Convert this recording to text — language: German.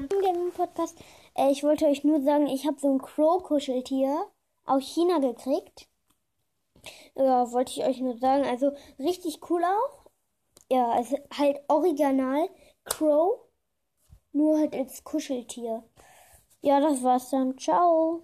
willkommen zum Gaming Podcast. Äh, ich wollte euch nur sagen, ich habe so ein Crow-Kuscheltier aus China gekriegt. Ja, wollte ich euch nur sagen. Also richtig cool auch. Ja, also halt original Crow, nur halt als Kuscheltier. Ja, das war's dann. Ciao.